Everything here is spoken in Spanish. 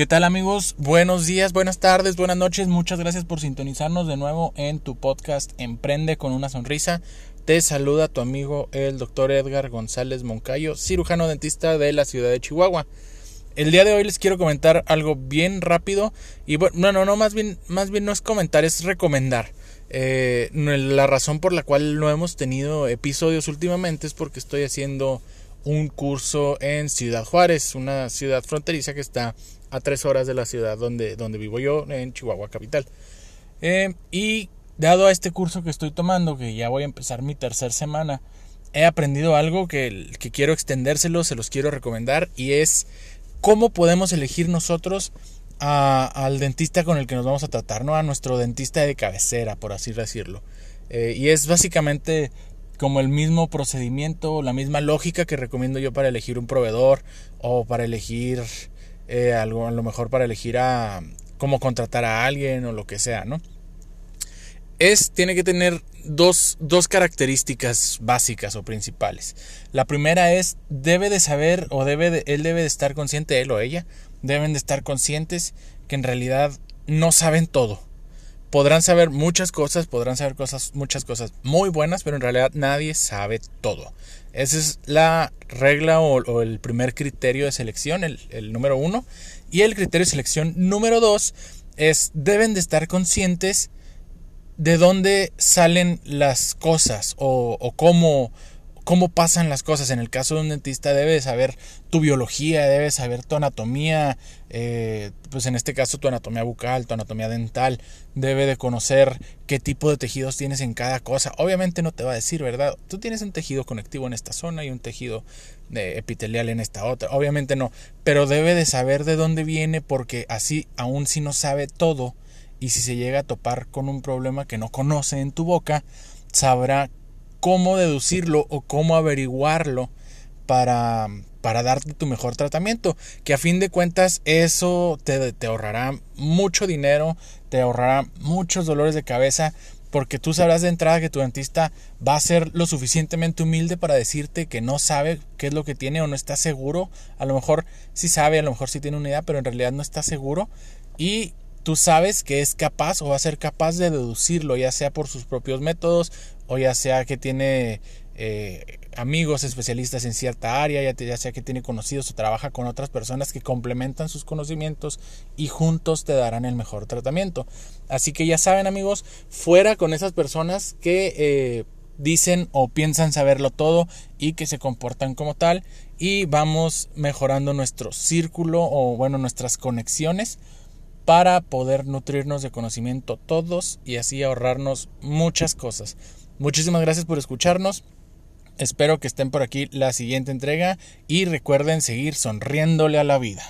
¿Qué tal amigos? Buenos días, buenas tardes, buenas noches. Muchas gracias por sintonizarnos de nuevo en tu podcast Emprende con una sonrisa. Te saluda tu amigo el doctor Edgar González Moncayo, cirujano dentista de la ciudad de Chihuahua. El día de hoy les quiero comentar algo bien rápido y bueno, no, no, más bien, más bien no es comentar, es recomendar. Eh, la razón por la cual no hemos tenido episodios últimamente es porque estoy haciendo un curso en Ciudad Juárez, una ciudad fronteriza que está a tres horas de la ciudad donde, donde vivo yo, en Chihuahua capital. Eh, y dado a este curso que estoy tomando, que ya voy a empezar mi tercera semana, he aprendido algo que, que quiero extendérselo, se los quiero recomendar, y es cómo podemos elegir nosotros al dentista con el que nos vamos a tratar, ¿no? A nuestro dentista de cabecera, por así decirlo. Eh, y es básicamente como el mismo procedimiento, la misma lógica que recomiendo yo para elegir un proveedor o para elegir eh, algo, a lo mejor para elegir a cómo contratar a alguien o lo que sea, ¿no? Es, tiene que tener dos, dos características básicas o principales. La primera es, debe de saber o debe de, él debe de estar consciente, él o ella, deben de estar conscientes que en realidad no saben todo podrán saber muchas cosas, podrán saber cosas, muchas cosas muy buenas, pero en realidad nadie sabe todo. Esa es la regla o, el primer criterio de selección, el, número uno. Y el criterio de selección número dos es deben de estar conscientes de dónde salen las cosas o, o cómo cómo pasan las cosas. En el caso de un dentista debe saber tu biología, debe saber tu anatomía, eh, pues en este caso tu anatomía bucal, tu anatomía dental, debe de conocer qué tipo de tejidos tienes en cada cosa. Obviamente no te va a decir, ¿verdad? Tú tienes un tejido conectivo en esta zona y un tejido eh, epitelial en esta otra. Obviamente no, pero debe de saber de dónde viene porque así, aun si no sabe todo y si se llega a topar con un problema que no conoce en tu boca, sabrá cómo deducirlo o cómo averiguarlo para, para darte tu mejor tratamiento. Que a fin de cuentas eso te, te ahorrará mucho dinero, te ahorrará muchos dolores de cabeza porque tú sabrás de entrada que tu dentista va a ser lo suficientemente humilde para decirte que no sabe qué es lo que tiene o no está seguro. A lo mejor sí sabe, a lo mejor sí tiene una idea, pero en realidad no está seguro. Y tú sabes que es capaz o va a ser capaz de deducirlo, ya sea por sus propios métodos o ya sea que tiene eh, amigos especialistas en cierta área, ya, sea que tiene conocidos o trabaja con otras personas que complementan sus conocimientos y juntos te darán el mejor tratamiento. Así que ya saben amigos, fuera con esas personas que eh, dicen o piensan saberlo todo y que se comportan como tal y vamos mejorando nuestro círculo o bueno nuestras conexiones para poder nutrirnos de conocimiento todos y así ahorrarnos muchas cosas. Muchísimas gracias por escucharnos. Espero que estén por aquí la siguiente entrega y recuerden seguir sonriéndole a la vida.